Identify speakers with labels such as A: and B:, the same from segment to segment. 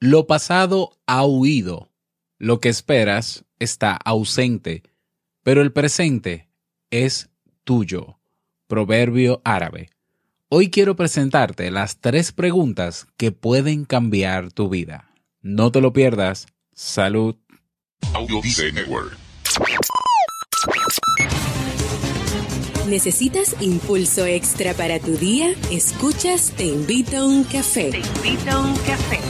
A: Lo pasado ha huido, lo que esperas está ausente, pero el presente es tuyo. Proverbio árabe. Hoy quiero presentarte las tres preguntas que pueden cambiar tu vida. No te lo pierdas. Salud.
B: ¿Necesitas impulso extra para tu día? Escuchas Te invito a un café. Te invito a un café.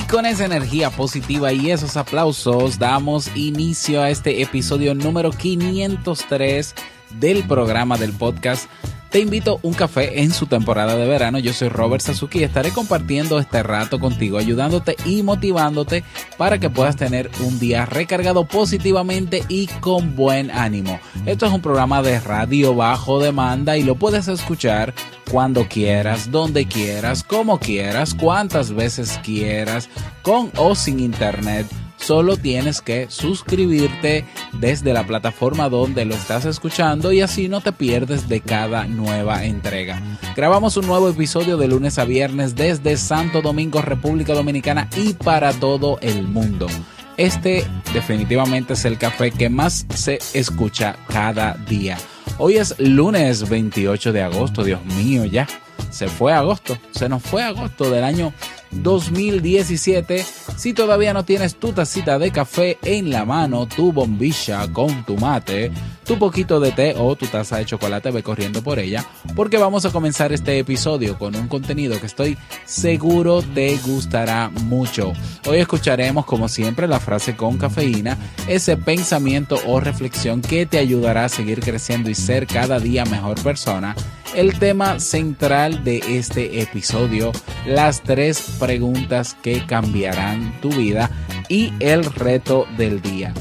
A: Con esa energía positiva y esos aplausos damos inicio a este episodio número 503 del programa del podcast te invito a un café en su temporada de verano. Yo soy Robert Sasuki y estaré compartiendo este rato contigo, ayudándote y motivándote para que puedas tener un día recargado positivamente y con buen ánimo. Esto es un programa de radio bajo demanda y lo puedes escuchar cuando quieras, donde quieras, como quieras, cuantas veces quieras, con o sin internet solo tienes que suscribirte desde la plataforma donde lo estás escuchando y así no te pierdes de cada nueva entrega. Grabamos un nuevo episodio de lunes a viernes desde Santo Domingo, República Dominicana y para todo el mundo. Este definitivamente es el café que más se escucha cada día. Hoy es lunes 28 de agosto, Dios mío, ya. Se fue agosto, se nos fue agosto del año 2017. Si todavía no tienes tu tacita de café en la mano, tu bombilla con tu mate, tu poquito de té o tu taza de chocolate, ve corriendo por ella, porque vamos a comenzar este episodio con un contenido que estoy seguro te gustará mucho. Hoy escucharemos, como siempre, la frase con cafeína, ese pensamiento o reflexión que te ayudará a seguir creciendo y ser cada día mejor persona el tema central de este episodio, las tres preguntas que cambiarán tu vida y el reto del día.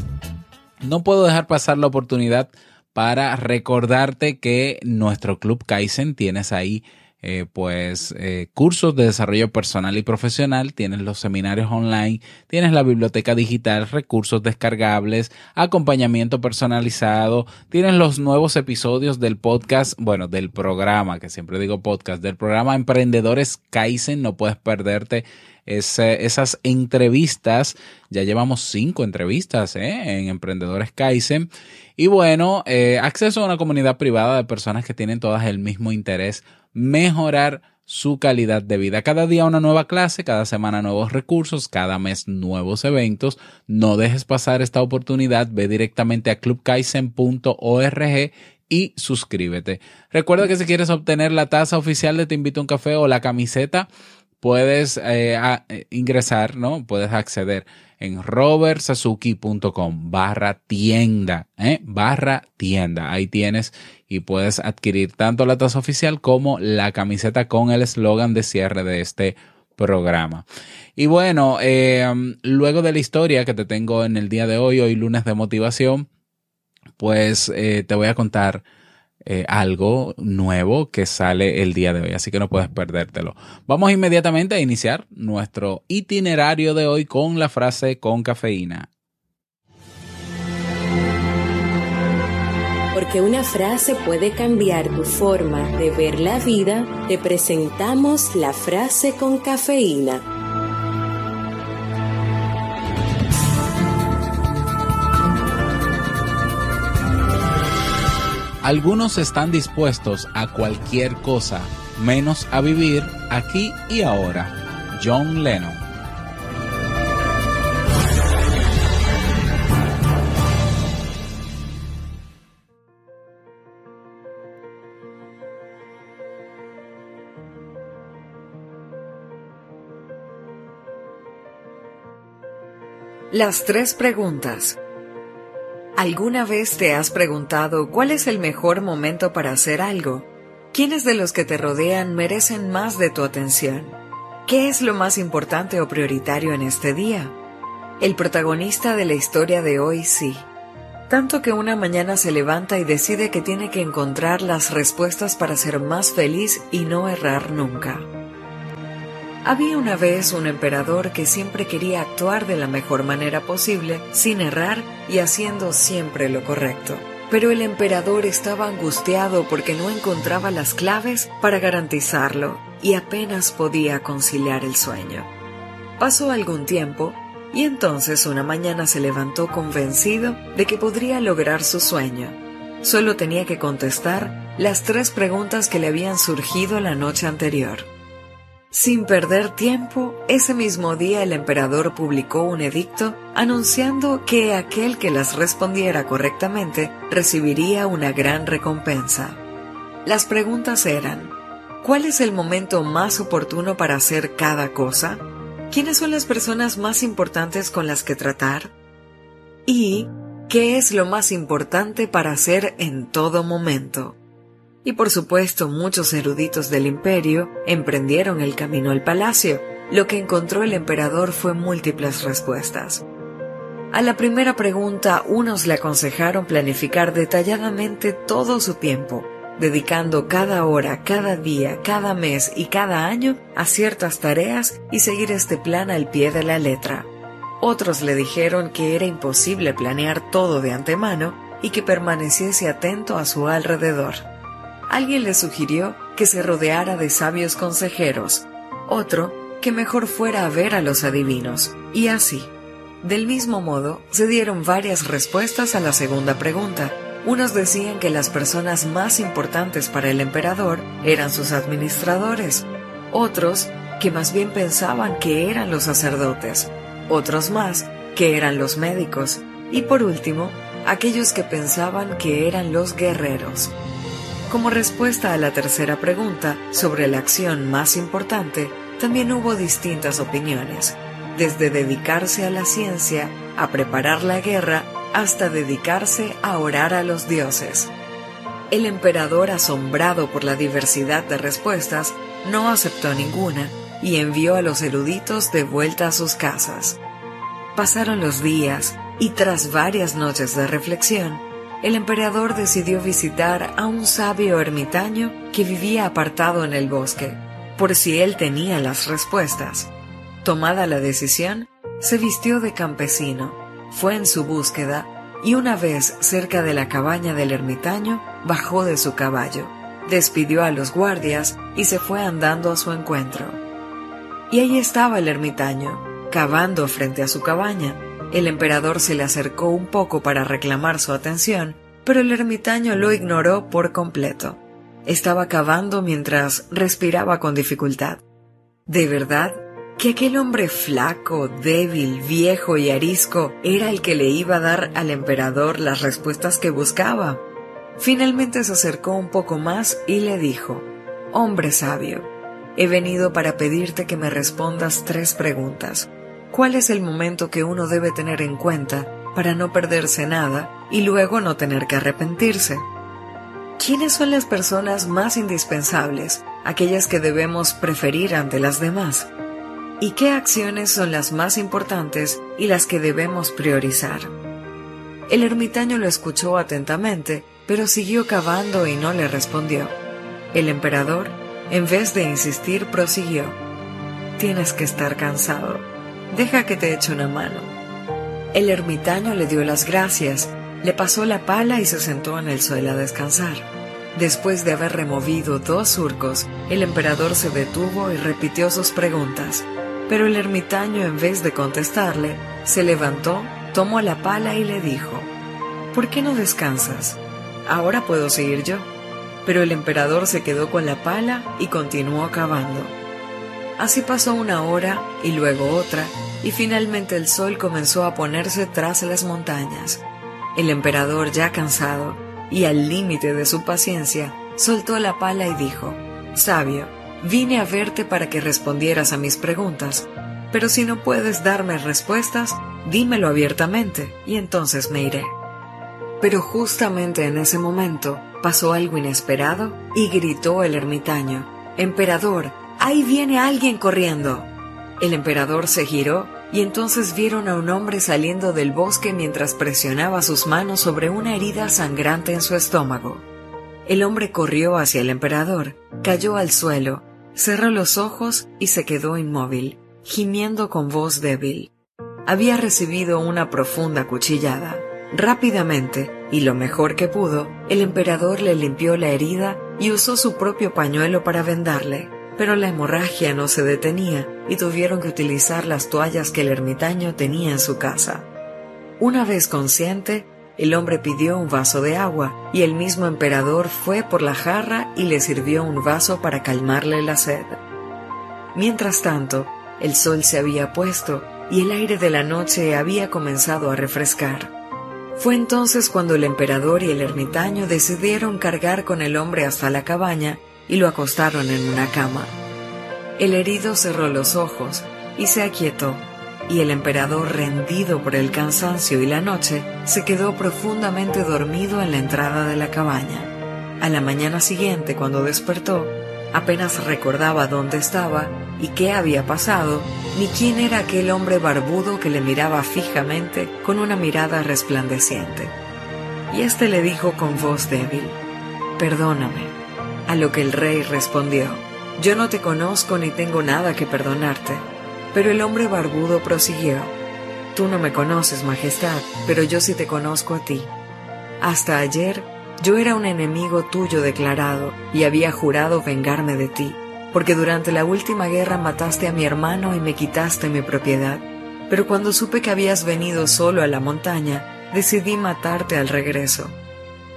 A: No puedo dejar pasar la oportunidad para recordarte que nuestro Club Kaizen tienes ahí eh, pues eh, cursos de desarrollo personal y profesional, tienes los seminarios online, tienes la biblioteca digital, recursos descargables, acompañamiento personalizado, tienes los nuevos episodios del podcast, bueno, del programa, que siempre digo podcast, del programa Emprendedores Kaizen, no puedes perderte esas entrevistas. Ya llevamos cinco entrevistas ¿eh? en Emprendedores Kaizen. Y bueno, acceso a una comunidad privada de personas que tienen todas el mismo interés mejorar su calidad de vida. Cada día una nueva clase, cada semana nuevos recursos, cada mes nuevos eventos. No dejes pasar esta oportunidad, ve directamente a clubkaisen.org y suscríbete. Recuerda que si quieres obtener la tasa oficial de Te invito a un café o la camiseta, puedes eh, eh, ingresar, ¿no? Puedes acceder en robertsazuki.com barra tienda, ¿eh? barra tienda. Ahí tienes y puedes adquirir tanto la tasa oficial como la camiseta con el eslogan de cierre de este programa. Y bueno, eh, luego de la historia que te tengo en el día de hoy, hoy lunes de motivación, pues te voy a contar eh, algo nuevo que sale el día de hoy, así que no puedes perdértelo. Vamos inmediatamente a iniciar nuestro itinerario de hoy con la frase con cafeína.
B: Porque una frase puede cambiar tu forma de ver la vida, te presentamos la frase con cafeína.
A: Algunos están dispuestos a cualquier cosa, menos a vivir aquí y ahora. John Lennon.
C: Las tres preguntas. ¿Alguna vez te has preguntado cuál es el mejor momento para hacer algo? ¿Quiénes de los que te rodean merecen más de tu atención? ¿Qué es lo más importante o prioritario en este día? El protagonista de la historia de hoy sí. Tanto que una mañana se levanta y decide que tiene que encontrar las respuestas para ser más feliz y no errar nunca. Había una vez un emperador que siempre quería actuar de la mejor manera posible, sin errar y haciendo siempre lo correcto. Pero el emperador estaba angustiado porque no encontraba las claves para garantizarlo y apenas podía conciliar el sueño. Pasó algún tiempo y entonces una mañana se levantó convencido de que podría lograr su sueño. Solo tenía que contestar las tres preguntas que le habían surgido la noche anterior. Sin perder tiempo, ese mismo día el emperador publicó un edicto anunciando que aquel que las respondiera correctamente recibiría una gran recompensa. Las preguntas eran, ¿cuál es el momento más oportuno para hacer cada cosa? ¿Quiénes son las personas más importantes con las que tratar? ¿Y qué es lo más importante para hacer en todo momento? Y por supuesto muchos eruditos del imperio emprendieron el camino al palacio. Lo que encontró el emperador fue múltiples respuestas. A la primera pregunta, unos le aconsejaron planificar detalladamente todo su tiempo, dedicando cada hora, cada día, cada mes y cada año a ciertas tareas y seguir este plan al pie de la letra. Otros le dijeron que era imposible planear todo de antemano y que permaneciese atento a su alrededor alguien le sugirió que se rodeara de sabios consejeros, otro que mejor fuera a ver a los adivinos, y así. Del mismo modo, se dieron varias respuestas a la segunda pregunta. Unos decían que las personas más importantes para el emperador eran sus administradores, otros que más bien pensaban que eran los sacerdotes, otros más que eran los médicos, y por último, aquellos que pensaban que eran los guerreros. Como respuesta a la tercera pregunta sobre la acción más importante, también hubo distintas opiniones, desde dedicarse a la ciencia, a preparar la guerra, hasta dedicarse a orar a los dioses. El emperador, asombrado por la diversidad de respuestas, no aceptó ninguna y envió a los eruditos de vuelta a sus casas. Pasaron los días y tras varias noches de reflexión, el emperador decidió visitar a un sabio ermitaño que vivía apartado en el bosque, por si él tenía las respuestas. Tomada la decisión, se vistió de campesino, fue en su búsqueda y una vez cerca de la cabaña del ermitaño, bajó de su caballo, despidió a los guardias y se fue andando a su encuentro. Y ahí estaba el ermitaño, cavando frente a su cabaña, el emperador se le acercó un poco para reclamar su atención, pero el ermitaño lo ignoró por completo. Estaba cavando mientras respiraba con dificultad. ¿De verdad? ¿Que aquel hombre flaco, débil, viejo y arisco era el que le iba a dar al emperador las respuestas que buscaba? Finalmente se acercó un poco más y le dijo, Hombre sabio, he venido para pedirte que me respondas tres preguntas. ¿Cuál es el momento que uno debe tener en cuenta para no perderse nada y luego no tener que arrepentirse? ¿Quiénes son las personas más indispensables, aquellas que debemos preferir ante las demás? ¿Y qué acciones son las más importantes y las que debemos priorizar? El ermitaño lo escuchó atentamente, pero siguió cavando y no le respondió. El emperador, en vez de insistir, prosiguió. Tienes que estar cansado deja que te eche una mano. El ermitaño le dio las gracias, le pasó la pala y se sentó en el suelo a descansar. Después de haber removido dos surcos, el emperador se detuvo y repitió sus preguntas. Pero el ermitaño, en vez de contestarle, se levantó, tomó la pala y le dijo, ¿Por qué no descansas? Ahora puedo seguir yo. Pero el emperador se quedó con la pala y continuó cavando. Así pasó una hora y luego otra, y finalmente el sol comenzó a ponerse tras las montañas. El emperador, ya cansado y al límite de su paciencia, soltó la pala y dijo, Sabio, vine a verte para que respondieras a mis preguntas, pero si no puedes darme respuestas, dímelo abiertamente y entonces me iré. Pero justamente en ese momento pasó algo inesperado y gritó el ermitaño, Emperador, ahí viene alguien corriendo. El emperador se giró y entonces vieron a un hombre saliendo del bosque mientras presionaba sus manos sobre una herida sangrante en su estómago. El hombre corrió hacia el emperador, cayó al suelo, cerró los ojos y se quedó inmóvil, gimiendo con voz débil. Había recibido una profunda cuchillada. Rápidamente, y lo mejor que pudo, el emperador le limpió la herida y usó su propio pañuelo para vendarle pero la hemorragia no se detenía y tuvieron que utilizar las toallas que el ermitaño tenía en su casa. Una vez consciente, el hombre pidió un vaso de agua y el mismo emperador fue por la jarra y le sirvió un vaso para calmarle la sed. Mientras tanto, el sol se había puesto y el aire de la noche había comenzado a refrescar. Fue entonces cuando el emperador y el ermitaño decidieron cargar con el hombre hasta la cabaña y lo acostaron en una cama. El herido cerró los ojos y se aquietó, y el emperador, rendido por el cansancio y la noche, se quedó profundamente dormido en la entrada de la cabaña. A la mañana siguiente, cuando despertó, apenas recordaba dónde estaba y qué había pasado, ni quién era aquel hombre barbudo que le miraba fijamente con una mirada resplandeciente. Y éste le dijo con voz débil, Perdóname, a lo que el rey respondió, Yo no te conozco ni tengo nada que perdonarte. Pero el hombre barbudo prosiguió, Tú no me conoces, Majestad, pero yo sí te conozco a ti. Hasta ayer yo era un enemigo tuyo declarado y había jurado vengarme de ti, porque durante la última guerra mataste a mi hermano y me quitaste mi propiedad. Pero cuando supe que habías venido solo a la montaña, decidí matarte al regreso.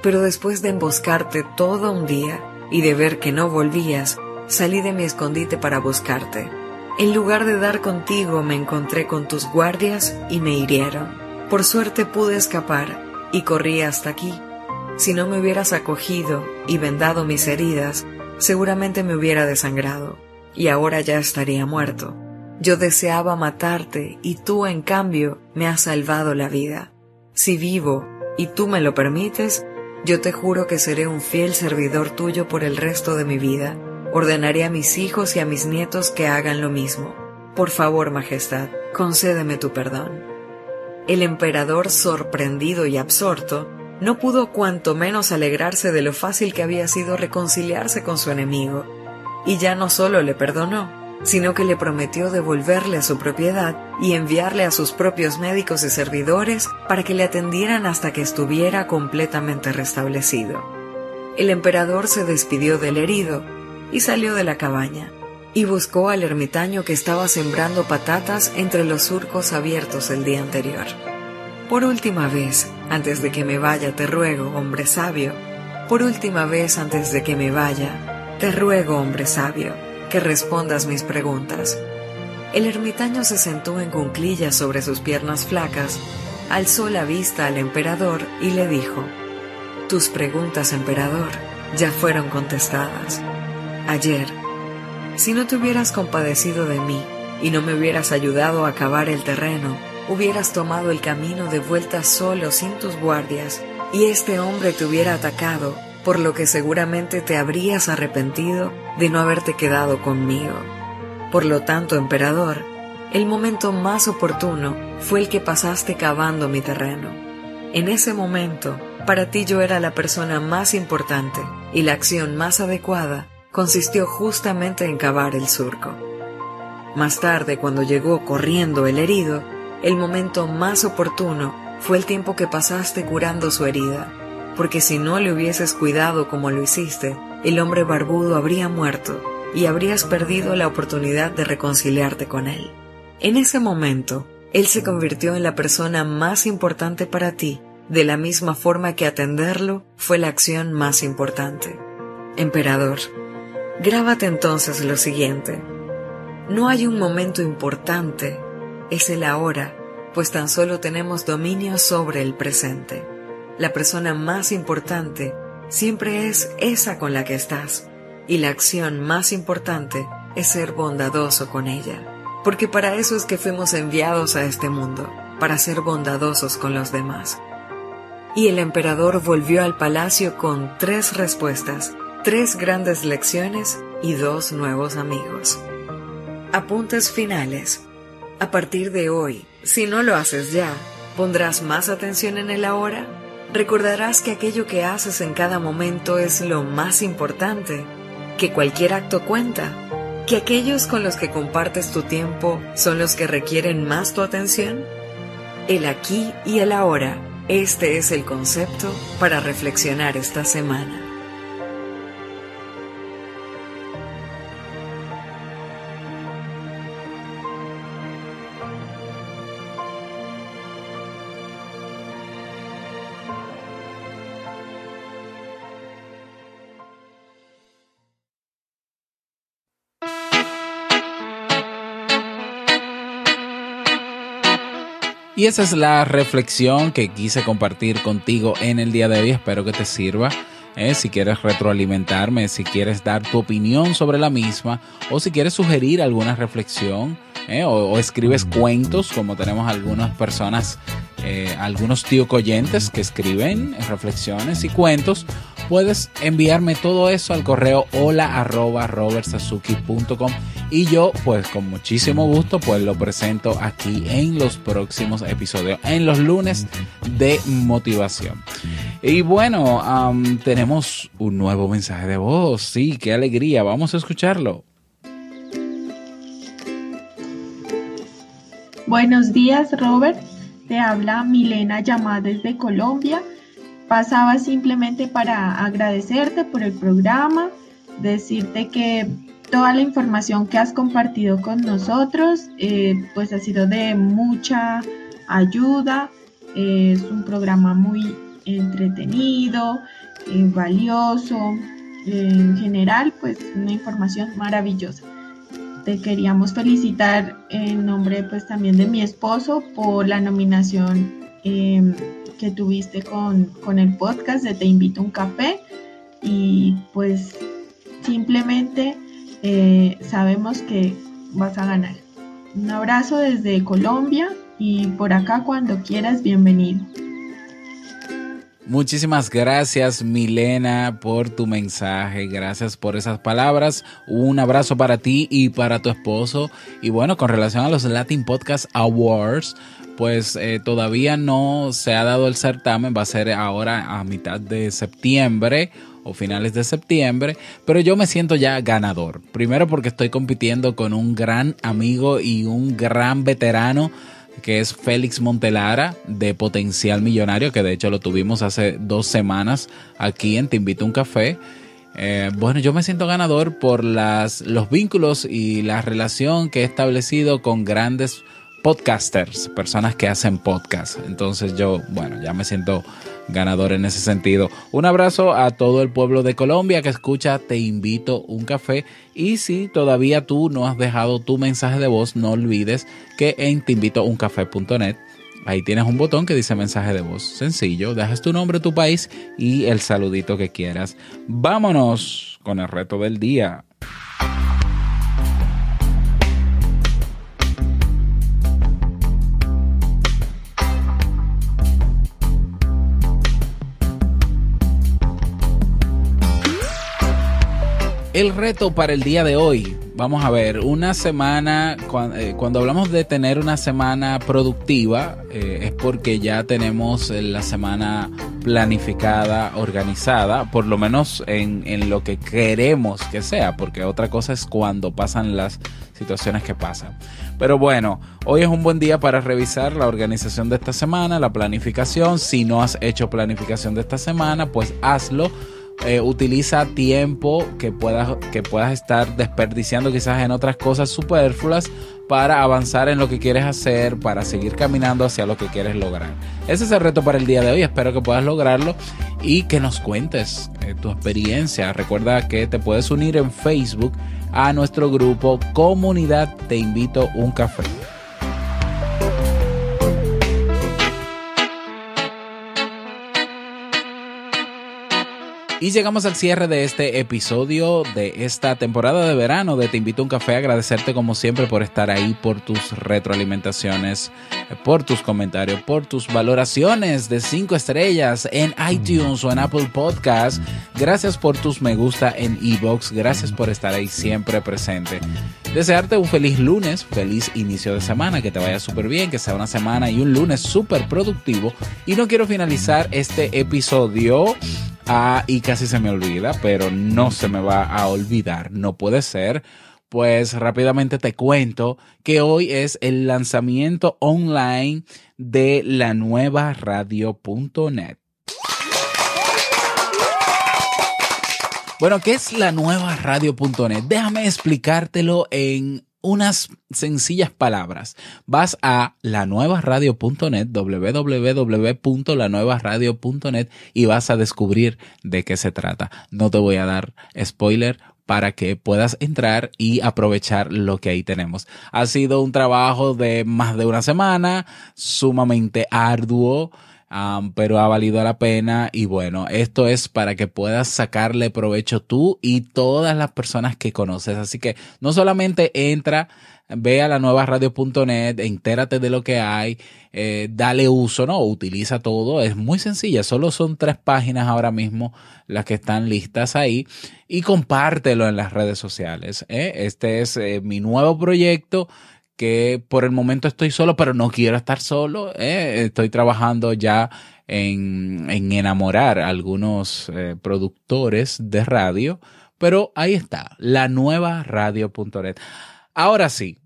C: Pero después de emboscarte todo un día, y de ver que no volvías, salí de mi escondite para buscarte. En lugar de dar contigo, me encontré con tus guardias y me hirieron. Por suerte pude escapar y corrí hasta aquí. Si no me hubieras acogido y vendado mis heridas, seguramente me hubiera desangrado y ahora ya estaría muerto. Yo deseaba matarte y tú, en cambio, me has salvado la vida. Si vivo y tú me lo permites, yo te juro que seré un fiel servidor tuyo por el resto de mi vida. Ordenaré a mis hijos y a mis nietos que hagan lo mismo. Por favor, Majestad, concédeme tu perdón. El emperador, sorprendido y absorto, no pudo cuanto menos alegrarse de lo fácil que había sido reconciliarse con su enemigo, y ya no solo le perdonó, sino que le prometió devolverle su propiedad y enviarle a sus propios médicos y servidores para que le atendieran hasta que estuviera completamente restablecido. El emperador se despidió del herido y salió de la cabaña, y buscó al ermitaño que estaba sembrando patatas entre los surcos abiertos el día anterior. Por última vez, antes de que me vaya, te ruego, hombre sabio, por última vez antes de que me vaya, te ruego, hombre sabio, que respondas mis preguntas. El ermitaño se sentó en cunclillas sobre sus piernas flacas, alzó la vista al emperador y le dijo, Tus preguntas, emperador, ya fueron contestadas. Ayer, si no te hubieras compadecido de mí y no me hubieras ayudado a cavar el terreno, hubieras tomado el camino de vuelta solo sin tus guardias, y este hombre te hubiera atacado por lo que seguramente te habrías arrepentido de no haberte quedado conmigo. Por lo tanto, emperador, el momento más oportuno fue el que pasaste cavando mi terreno. En ese momento, para ti yo era la persona más importante y la acción más adecuada consistió justamente en cavar el surco. Más tarde, cuando llegó corriendo el herido, el momento más oportuno fue el tiempo que pasaste curando su herida porque si no le hubieses cuidado como lo hiciste, el hombre barbudo habría muerto y habrías perdido la oportunidad de reconciliarte con él. En ese momento, él se convirtió en la persona más importante para ti, de la misma forma que atenderlo fue la acción más importante. Emperador, grábate entonces lo siguiente. No hay un momento importante, es el ahora, pues tan solo tenemos dominio sobre el presente la persona más importante siempre es esa con la que estás y la acción más importante es ser bondadoso con ella, porque para eso es que fuimos enviados a este mundo, para ser bondadosos con los demás. Y el emperador volvió al palacio con tres respuestas, tres grandes lecciones y dos nuevos amigos. Apuntes finales. A partir de hoy, si no lo haces ya, ¿pondrás más atención en el ahora? Recordarás que aquello que haces en cada momento es lo más importante, que cualquier acto cuenta, que aquellos con los que compartes tu tiempo son los que requieren más tu atención. El aquí y el ahora, este es el concepto para reflexionar esta semana.
A: Y esa es la reflexión que quise compartir contigo en el día de hoy. Espero que te sirva. Eh, si quieres retroalimentarme, si quieres dar tu opinión sobre la misma o si quieres sugerir alguna reflexión eh, o, escribes cuentos como tenemos algunas personas, eh, algunos tío coyentes que escriben reflexiones y cuentos, puedes enviarme todo eso al correo hola arroba y yo pues con muchísimo gusto pues lo presento aquí en los próximos episodios, en los lunes de motivación. Y bueno, tenemos un nuevo mensaje de voz, sí, qué alegría, vamos a escucharlo.
D: Buenos días Robert, te habla Milena llamada desde Colombia. Pasaba simplemente para agradecerte por el programa, decirte que toda la información que has compartido con nosotros, eh, pues ha sido de mucha ayuda. es un programa muy entretenido, eh, valioso, en general, pues una información maravillosa. Te queríamos felicitar en nombre pues también de mi esposo por la nominación em, que tuviste con, con el podcast de Te invito a un café y pues simplemente eh, sabemos que vas a ganar. Un abrazo desde Colombia y por acá cuando quieras, bienvenido.
A: Muchísimas gracias Milena por tu mensaje, gracias por esas palabras, un abrazo para ti y para tu esposo y bueno, con relación a los Latin Podcast Awards, pues eh, todavía no se ha dado el certamen, va a ser ahora a mitad de septiembre o finales de septiembre, pero yo me siento ya ganador. Primero porque estoy compitiendo con un gran amigo y un gran veterano que es Félix Montelara de Potencial Millonario, que de hecho lo tuvimos hace dos semanas aquí en Te Invito a un Café. Eh, bueno, yo me siento ganador por las, los vínculos y la relación que he establecido con grandes podcasters, personas que hacen podcast. Entonces yo, bueno, ya me siento ganador en ese sentido. Un abrazo a todo el pueblo de Colombia que escucha Te invito un café y si todavía tú no has dejado tu mensaje de voz, no olvides que en teinvitouncafé.net Ahí tienes un botón que dice mensaje de voz. Sencillo, dejas tu nombre, tu país y el saludito que quieras. Vámonos con el reto del día. El reto para el día de hoy, vamos a ver, una semana, eh, cuando, hablamos de tener una semana productiva, eh, es porque ya tenemos la semana planificada, organizada, por lo menos en, en lo que queremos que sea, porque otra cosa es cuando pasan las situaciones que pasan. Pero bueno, hoy es un buen día para revisar la organización de esta semana, la planificación. Si no has hecho planificación de esta semana, pues hazlo eh, utiliza tiempo que puedas, que puedas estar desperdiciando quizás en otras cosas superfluas para avanzar en lo que quieres hacer, para seguir caminando hacia lo que quieres lograr. Ese es el reto para el día de hoy, espero que puedas lograrlo y que nos cuentes eh, tu experiencia. Recuerda que te puedes unir en Facebook a nuestro grupo Comunidad Te Invito un Café. Y llegamos al cierre de este episodio de esta temporada de verano de Te invito a un café. Agradecerte como siempre por estar ahí, por tus retroalimentaciones, por tus comentarios, por tus valoraciones de cinco estrellas en iTunes o en Apple Podcast. Gracias por tus me gusta en Evox. Gracias por estar ahí siempre presente. Desearte un feliz lunes, feliz inicio de semana, que te vaya súper bien, que sea una semana y un lunes súper productivo. Y no quiero finalizar este episodio Ah, y casi se me olvida, pero no se me va a olvidar, no puede ser. Pues rápidamente te cuento que hoy es el lanzamiento online de la nueva radio.net. Bueno, ¿qué es la nueva radio.net? Déjame explicártelo en unas sencillas palabras. Vas a lanuevaradio.net, www.lanuevaradio.net y vas a descubrir de qué se trata. No te voy a dar spoiler para que puedas entrar y aprovechar lo que ahí tenemos. Ha sido un trabajo de más de una semana, sumamente arduo pero ha valido la pena y bueno, esto es para que puedas sacarle provecho tú y todas las personas que conoces. Así que no solamente entra, ve a la nueva radio.net, entérate de lo que hay, eh, dale uso, ¿no? Utiliza todo, es muy sencilla, solo son tres páginas ahora mismo las que están listas ahí y compártelo en las redes sociales. ¿eh? Este es eh, mi nuevo proyecto que por el momento estoy solo, pero no quiero estar solo. ¿eh? Estoy trabajando ya en, enamorar a algunos eh, productores de radio, pero ahí está, la nueva radio.net. Ahora sí,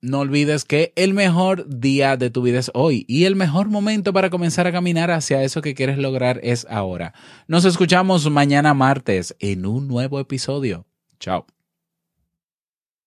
A: no olvides que el mejor día de tu vida es hoy y el mejor momento para comenzar a caminar hacia eso que quieres lograr es ahora. Nos escuchamos mañana martes en un nuevo episodio. Chao.